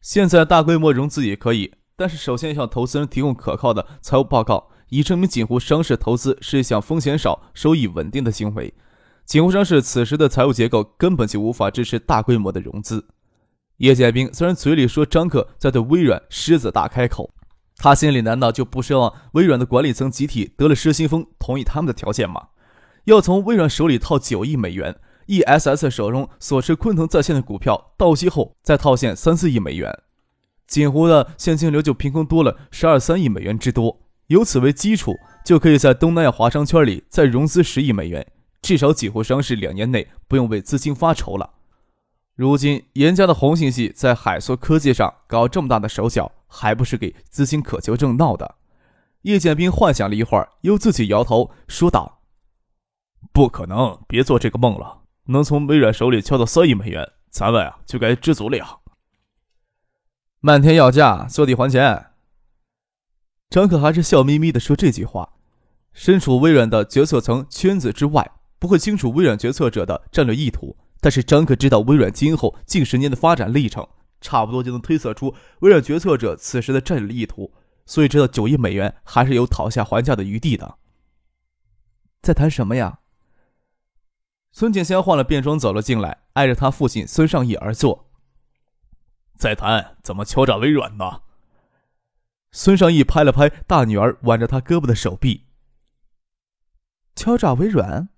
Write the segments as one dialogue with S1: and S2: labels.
S1: 现在大规模融资也可以，但是首先向投资人提供可靠的财务报告，以证明锦湖商事投资是一项风险少、收益稳定的行为。锦湖商事此时的财务结构根本就无法支持大规模的融资。叶剑兵虽然嘴里说张克在对微软狮子大开口，他心里难道就不奢望微软的管理层集体得了失心疯，同意他们的条件吗？要从微软手里套九亿美元。E.S.S 手中所持昆腾在线的股票到期后，再套现三四亿美元，锦湖的现金流就凭空多了十二三亿美元之多。由此为基础，就可以在东南亚华商圈里再融资十亿美元，至少锦湖商事两年内不用为资金发愁了。如今严家的红信系在海硕科技上搞这么大的手脚，还不是给资金渴求症闹的？叶剑兵幻想了一会儿，又自己摇头说道：“不可能，别做这个梦了。”能从微软手里敲到三亿美元，咱们啊就该知足了呀。漫天要价，坐地还钱。张可还是笑眯眯的说这句话。身处微软的决策层圈子之外，不会清楚微软决策者的战略意图，但是张可知道微软今后近十年的发展历程，差不多就能推测出微软决策者此时的战略意图，所以知道九亿美元还是有讨价还价的余地的。在谈什么呀？孙景香换了便装走了进来，挨着他父亲孙尚义而坐。再谈怎么敲诈微软呢？孙尚义拍了拍大女儿挽着他胳膊的手臂。敲诈微软？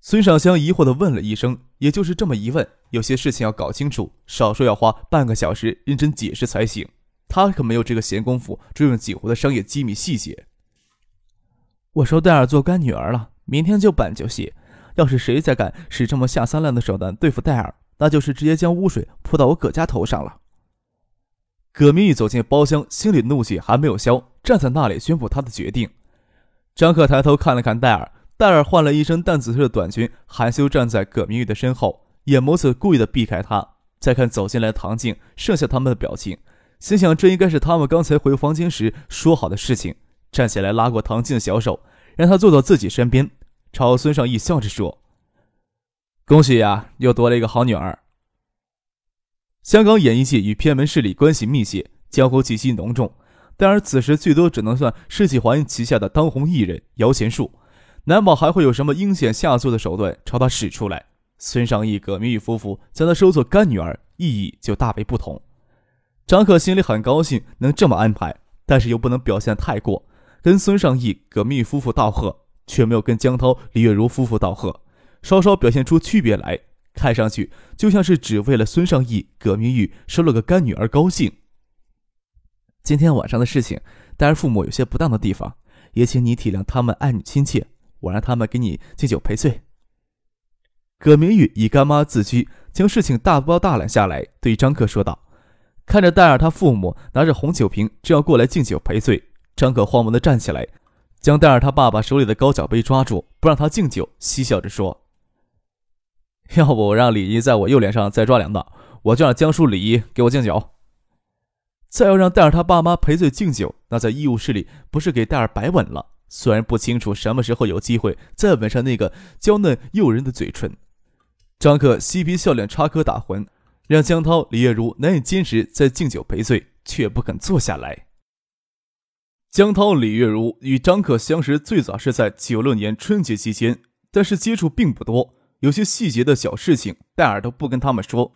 S1: 孙尚香疑惑的问了一声。也就是这么一问，有些事情要搞清楚，少说要花半个小时认真解释才行。他可没有这个闲工夫追问锦湖的商业机密细节。我收戴尔做干女儿了，明天就办就谢。要是谁再敢使这么下三滥的手段对付戴尔，那就是直接将污水泼到我葛家头上了。葛明玉走进包厢，心里怒气还没有消，站在那里宣布他的决定。张克抬头看了看戴尔，戴尔换了一身淡紫色的短裙，含羞站在葛明玉的身后，眼眸子故意的避开他。再看走进来的唐静，剩下他们的表情，心想这应该是他们刚才回房间时说好的事情。站起来拉过唐静的小手，让她坐到自己身边。朝孙尚义笑着说：“恭喜呀，又多了一个好女儿。”香港演艺界与偏门势力关系密切，江湖气息浓重。但而此时最多只能算世纪华旗下的当红艺人摇钱树，难保还会有什么阴险下作的手段朝他使出来。孙尚义、葛明玉夫妇将他收作干女儿，意义就大为不同。张可心里很高兴能这么安排，但是又不能表现太过，跟孙尚义、葛明玉夫妇道贺。却没有跟江涛、李月如夫妇道贺，稍稍表现出区别来，看上去就像是只为了孙尚义、葛明玉收了个干女儿高兴。今天晚上的事情，戴尔父母有些不当的地方，也请你体谅他们爱女亲切，我让他们给你敬酒赔罪。葛明玉以干妈自居，将事情大包大揽下来，对张克说道。看着戴尔他父母拿着红酒瓶正要过来敬酒赔罪，张克慌忙的站起来。将戴尔他爸爸手里的高脚杯抓住，不让他敬酒，嬉笑着说：“要不我让李姨在我右脸上再抓两道，我就让江叔、李姨给我敬酒。再要让戴尔他爸妈赔罪敬酒，那在医务室里不是给戴尔白吻了？虽然不清楚什么时候有机会再吻上那个娇嫩诱人的嘴唇。”张克嬉皮笑脸插科打诨，让江涛、李月如难以坚持再敬酒赔罪，却不肯坐下来。江涛、李月如与张可相识最早是在九六年春节期间，但是接触并不多，有些细节的小事情戴尔都不跟他们说。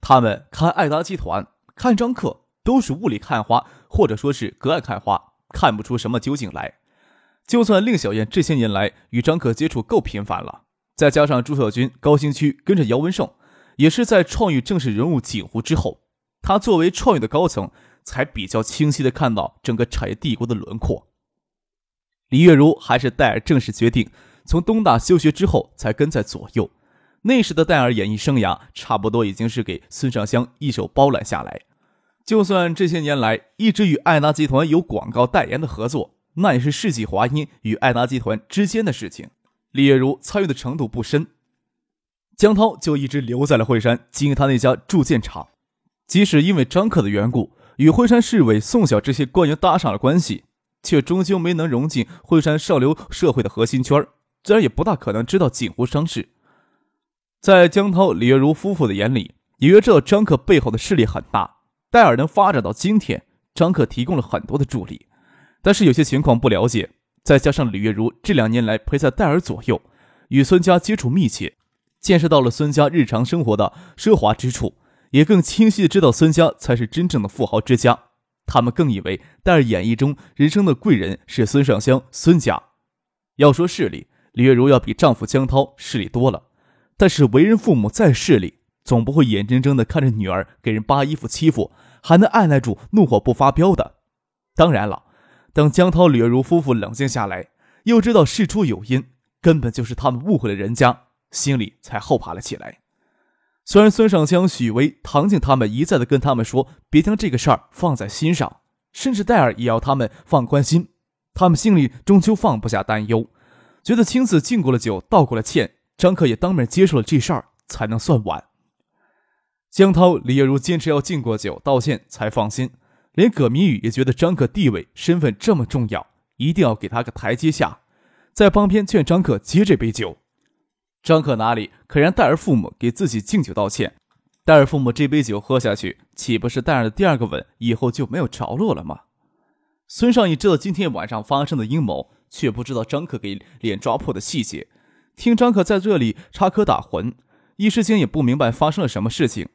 S1: 他们看爱达集团、看张克都是雾里看花，或者说是隔岸看花，看不出什么究竟来。就算令小燕这些年来与张可接触够频繁了，再加上朱小军、高新区跟着姚文胜，也是在创意正式融入锦湖之后，他作为创意的高层。才比较清晰的看到整个产业帝国的轮廓。李月如还是戴尔正式决定从东大休学之后才跟在左右。那时的戴尔演艺生涯差不多已经是给孙尚香一手包揽下来，就算这些年来一直与艾达集团有广告代言的合作，那也是世纪华音与艾达集团之间的事情，李月如参与的程度不深。江涛就一直留在了惠山经营他那家铸剑厂，即使因为张克的缘故，与惠山市委、宋晓这些官员搭上了关系，却终究没能融进惠山上流社会的核心圈自然也不大可能知道锦湖商事。在江涛、李月如夫妇的眼里，隐约知道张克背后的势力很大，戴尔能发展到今天，张克提供了很多的助力，但是有些情况不了解，再加上李月如这两年来陪在戴尔左右，与孙家接触密切。见识到了孙家日常生活的奢华之处，也更清晰的知道孙家才是真正的富豪之家。他们更以为戴尔演绎中人生的贵人是孙尚香、孙家。要说势力，李月如要比丈夫江涛势力多了。但是为人父母再势力，总不会眼睁睁的看着女儿给人扒衣服欺负，还能按耐住怒火不发飙的。当然了，等江涛、李月如夫妇冷静下来，又知道事出有因，根本就是他们误会了人家。心里才后怕了起来。虽然孙尚香、许巍、唐静他们一再的跟他们说别将这个事儿放在心上，甚至戴尔也要他们放宽心，他们心里终究放不下担忧，觉得亲自敬过了酒、道过了歉，张克也当面接受了这事儿，才能算完。江涛、李月如坚持要敬过酒、道歉才放心，连葛明宇也觉得张克地位、身份这么重要，一定要给他个台阶下，在旁边劝张克接这杯酒。张克哪里肯让戴尔父母给自己敬酒道歉？戴尔父母这杯酒喝下去，岂不是戴尔的第二个吻以后就没有着落了吗？孙尚义知道今天晚上发生的阴谋，却不知道张克给脸抓破的细节。听张克在这里插科打诨，一时间也不明白发生了什么事情。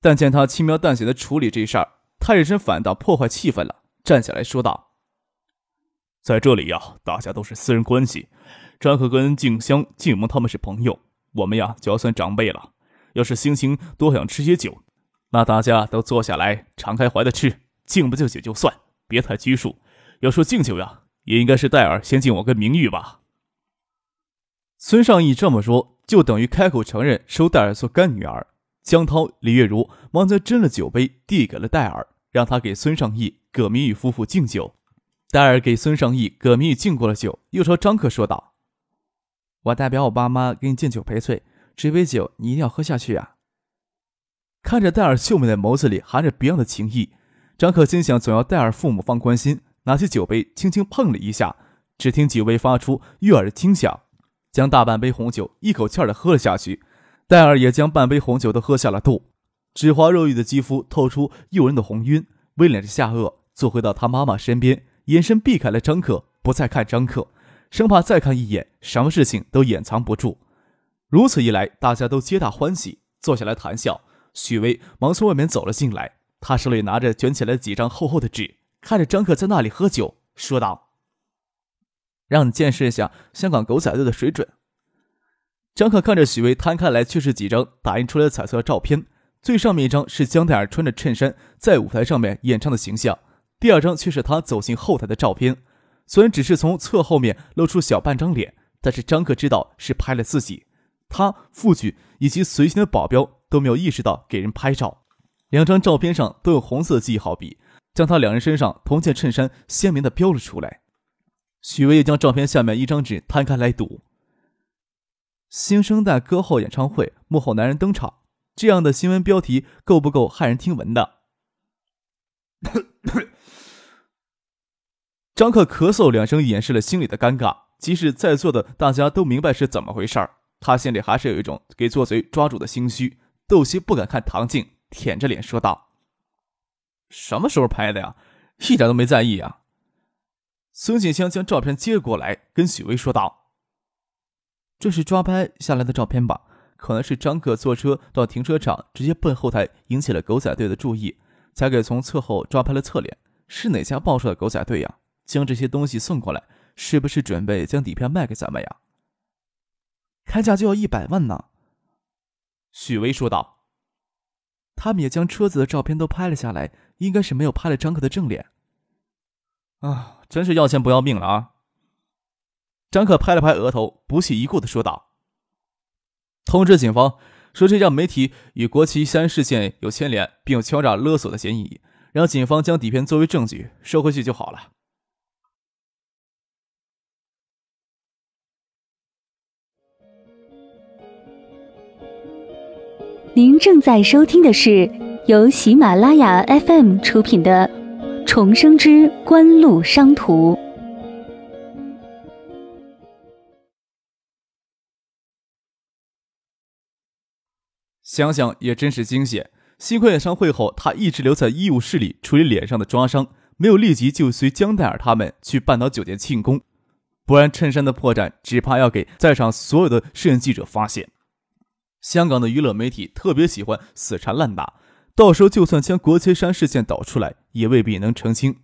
S1: 但见他轻描淡写的处理这事儿，他也真反倒破坏气氛了，站起来说道：“
S2: 在这里呀，大家都是私人关系。”张克跟静香、静萌他们是朋友，我们呀就要算长辈了。要是星星多想吃些酒，那大家都坐下来，敞开怀的吃，敬不敬酒就算，别太拘束。要说敬酒呀，也应该是戴尔先敬我跟明玉吧。
S1: 孙尚义这么说，就等于开口承认收戴尔做干女儿。江涛、李月如忙则斟了酒杯，递给了戴尔，让他给孙尚义、葛明玉夫妇敬酒。戴尔给孙尚义、葛明玉敬过了酒，又朝张克说道。我代表我爸妈给你敬酒赔罪，这杯酒你一定要喝下去啊！看着戴尔秀美的眸子里含着别样的情意，张可心想总要戴尔父母放宽心，拿起酒杯轻轻碰了一下，只听几位发出悦耳的轻响，将大半杯红酒一口气儿的喝了下去。戴尔也将半杯红酒都喝下了肚，脂滑肉欲的肌肤透出诱人的红晕，微敛着下颚，坐回到他妈妈身边，眼神避开了张可，不再看张可。生怕再看一眼，什么事情都掩藏不住。如此一来，大家都皆大欢喜，坐下来谈笑。许巍忙从外面走了进来，他手里拿着卷起来几张厚厚的纸，看着张克在那里喝酒，说道：“让你见识一下香港狗仔队的水准。”张克看着许巍摊开来，却是几张打印出来的彩色照片。最上面一张是江黛儿穿着衬衫在舞台上面演唱的形象，第二张却是他走进后台的照片。虽然只是从侧后面露出小半张脸，但是张克知道是拍了自己。他、副局以及随行的保镖都没有意识到给人拍照。两张照片上都有红色记号笔，将他两人身上同件衬衫鲜明的标了出来。许巍也将照片下面一张纸摊开来读：“新生代歌后演唱会，幕后男人登场。”这样的新闻标题够不够骇人听闻的？张克咳嗽两声，掩饰了心里的尴尬。即使在座的大家都明白是怎么回事儿，他心里还是有一种给做贼抓住的心虚，窦西不敢看唐静，舔着脸说道：“什么时候拍的呀？一点都没在意啊。”孙锦香将照片接过来，跟许巍说道：“这是抓拍下来的照片吧？可能是张克坐车到停车场，直接奔后台，引起了狗仔队的注意，才给从侧后抓拍了侧脸。是哪家报社的狗仔队呀？”将这些东西送过来，是不是准备将底片卖给咱们呀？开价就要一百万呢。许巍说道。他们也将车子的照片都拍了下来，应该是没有拍了张克的正脸。啊，真是要钱不要命了啊！张克拍了拍额头，不屑一顾的说道：“通知警方，说这家媒体与国旗山事件有牵连，并有敲诈勒索的嫌疑。让警方将底片作为证据收回去就好了。
S3: 您正在收听的是由喜马拉雅 FM 出品的《重生之官路商途》。
S1: 想想也真是惊险。幸亏演唱会后，他一直留在医务室里处理脸上的抓伤，没有立即就随江黛尔他们去半岛酒店庆功，不然衬衫的破绽只怕要给在场所有的摄影记者发现。香港的娱乐媒体特别喜欢死缠烂打，到时候就算将国旗山事件导出来，也未必能澄清，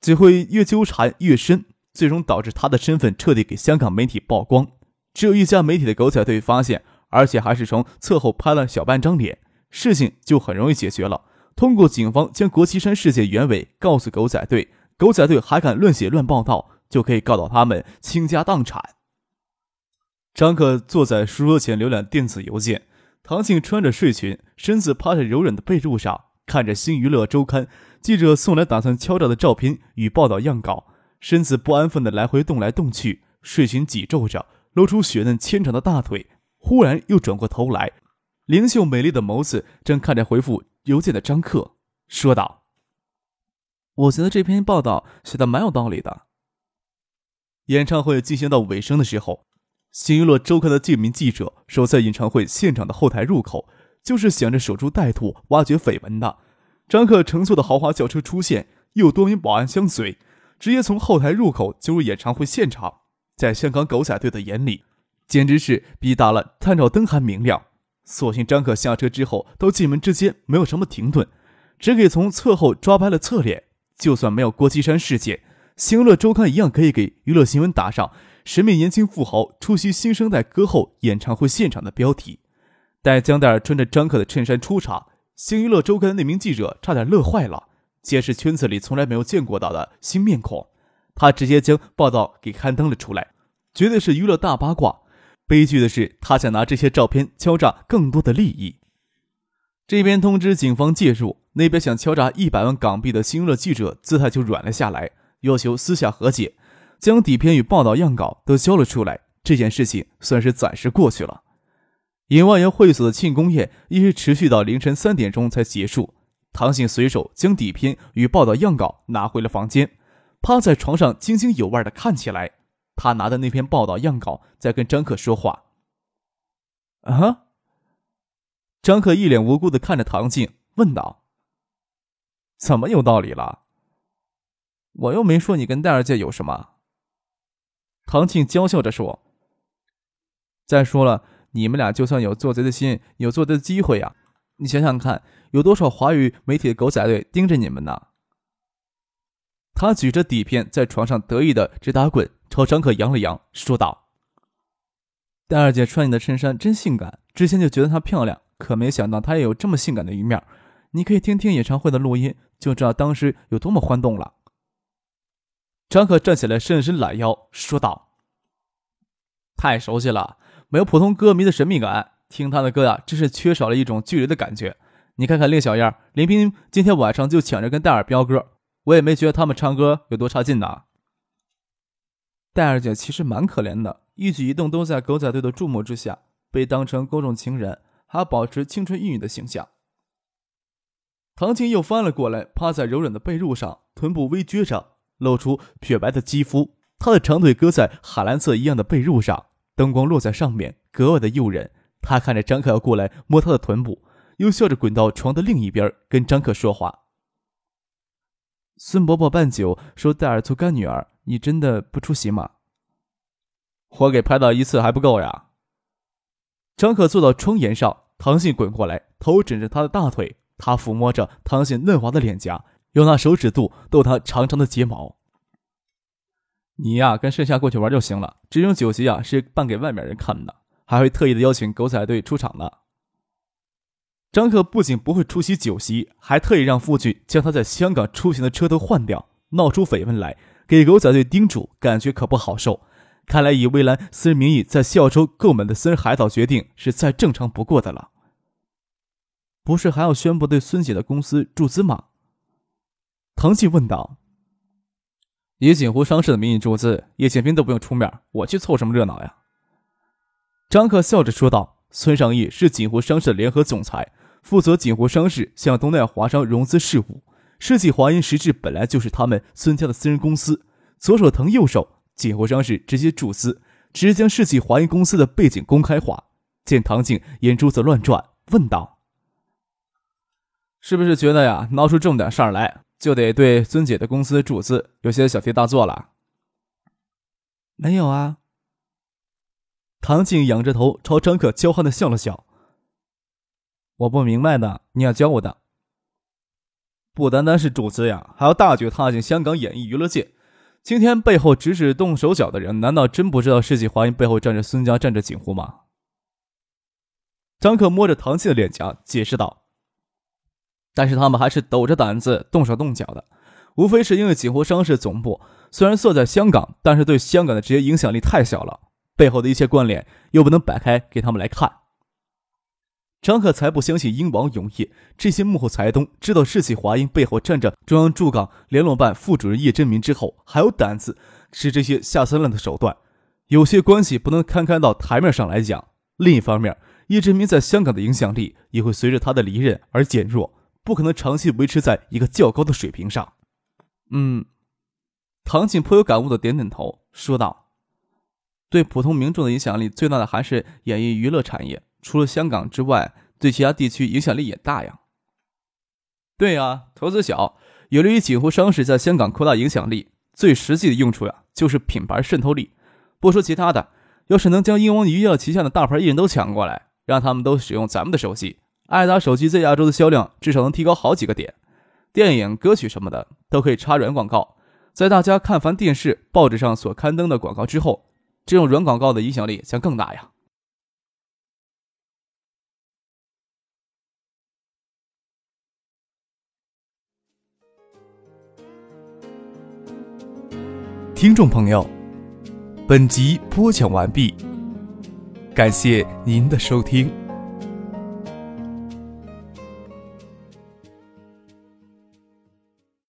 S1: 只会越纠缠越深，最终导致他的身份彻底给香港媒体曝光。只有一家媒体的狗仔队发现，而且还是从侧后拍了小半张脸。事情就很容易解决了。通过警方将国旗山事件原委告诉狗仔队，狗仔队还敢乱写乱报道，就可以告到他们倾家荡产。张克坐在书桌前浏览电子邮件，唐静穿着睡裙，身子趴在柔软的被褥上，看着《新娱乐周刊》记者送来打算敲诈的照片与报道样稿，身子不安分地来回动来动去，睡裙挤皱着，露出雪嫩纤长的大腿。忽然又转过头来。灵秀美丽的眸子正看着回复邮件的张克，说道：“我觉得这篇报道写的蛮有道理的。”演唱会进行到尾声的时候，新娱乐周刊的这名记者守在演唱会现场的后台入口，就是想着守株待兔、挖掘绯闻的。张克乘坐的豪华轿车出现，又多名保安相随，直接从后台入口进入演唱会现场。在香港狗仔队的眼里，简直是比打了探照灯还明亮。所幸张可下车之后，到进门之间没有什么停顿，只给从侧后抓拍了侧脸。就算没有郭岐山事件，新娱乐周刊一样可以给娱乐新闻打上“神秘年轻富豪出席新生代歌后演唱会现场”的标题。待江黛儿穿着张克的衬衫出场，星娱乐周刊的那名记者差点乐坏了，揭示圈子里从来没有见过到的新面孔。他直接将报道给刊登了出来，绝对是娱乐大八卦。悲剧的是，他想拿这些照片敲诈更多的利益。这边通知警方介入，那边想敲诈一百万港币的新乐记者姿态就软了下来，要求私下和解，将底片与报道样稿都交了出来。这件事情算是暂时过去了。尹万元会所的庆功宴一直持续到凌晨三点钟才结束。唐信随手将底片与报道样稿拿回了房间，趴在床上津津有味地看起来。他拿的那篇报道样稿在跟张克说话。啊！张克一脸无辜的看着唐静，问道：“怎么有道理了？我又没说你跟戴二姐有什么。”唐庆娇笑着说：“再说了，你们俩就算有做贼的心，有做贼的机会呀！你想想看，有多少华语媒体的狗仔队盯着你们呢？”他举着底片在床上得意的直打滚。朝张可扬了扬，说道：“戴二姐穿你的衬衫真性感，之前就觉得她漂亮，可没想到她也有这么性感的一面。你可以听听演唱会的录音，就知道当时有多么欢动了。”张可站起来，伸伸懒腰，说道：“太熟悉了，没有普通歌迷的神秘感。听他的歌呀，真是缺少了一种距离的感觉。你看看令小燕、林斌，今天晚上就抢着跟戴尔飙歌，我也没觉得他们唱歌有多差劲呢。”戴二姐其实蛮可怜的，一举一动都在狗仔队的注目之下，被当成公众情人，还要保持青春玉女的形象。唐静又翻了过来，趴在柔软的被褥上，臀部微撅着，露出雪白的肌肤。她的长腿搁在海蓝色一样的被褥上，灯光落在上面，格外的诱人。她看着张克要过来摸她的臀部，又笑着滚到床的另一边，跟张克说话。孙伯伯办酒说戴尔做干女儿。你真的不出席吗？我给拍到一次还不够呀！张可坐到窗沿上，唐信滚过来，头枕着他的大腿，他抚摸着唐信嫩滑的脸颊，用那手指肚逗他长长的睫毛。你呀，跟盛夏过去玩就行了。这种酒席啊，是办给外面人看的，还会特意的邀请狗仔队出场呢。张克不仅不会出席酒席，还特意让傅俊将他在香港出行的车都换掉，闹出绯闻来。给狗仔队叮嘱，感觉可不好受。看来以蔚蓝私人名义在西澳洲购买的私人海岛决定是再正常不过的了。不是还要宣布对孙姐的公司注资吗？唐静问道：“以锦湖商事的名义注资，叶建斌都不用出面，我去凑什么热闹呀？”张克笑着说道：“孙尚义是锦湖商事的联合总裁，负责锦湖商事向东南亚华商融资事务。世纪华银实质本来就是他们孙家的私人公司，左手腾右手，锦湖商事直接注资，直接将世纪华银公司的背景公开化。”见唐静眼珠子乱转，问道：“是不是觉得呀，闹出这么点事儿来，就得对尊姐的公司注资，有些小题大做了？”“
S4: 没有啊。”
S1: 唐静仰着头朝张可娇憨的笑了笑。“我不明白的，你要教我的。不单单是注资呀，还要大举踏进香港演艺娱乐界。今天背后指使动手脚的人，难道真不知道世纪华银背后站着孙家，站着锦湖吗？”张克摸着唐静的脸颊，解释道：“但是他们还是抖着胆子动手动脚的，无非是因为锦湖商事总部虽然设在香港，但是对香港的直接影响力太小了，背后的一切关联又不能摆开给他们来看。”张克才不相信英王永业这些幕后财东知道世纪华英背后站着中央驻港联络办副主任叶振明之后，还有胆子使这些下三滥的手段。有些关系不能摊开到台面上来讲。另一方面，叶振明在香港的影响力也会随着他的离任而减弱，不可能长期维持在一个较高的水平上。嗯，唐静颇有感悟的点点头，说道：“对普通民众的影响力最大的还是演艺娱乐产业，除了香港之外，对其他地区影响力也大呀。”“对呀，投资小，有利于锦湖商事在香港扩大影响力。最实际的用处呀，就是品牌渗透力。不说其他的。”要是能将英皇娱乐旗下的大牌艺人都抢过来，让他们都使用咱们的手机，爱达手机在亚洲的销量至少能提高好几个点。电影、歌曲什么的都可以插软广告，在大家看烦电视、报纸上所刊登的广告之后，这种软广告的影响力将更大呀。听众朋友。本集播讲完毕，感谢您的收听。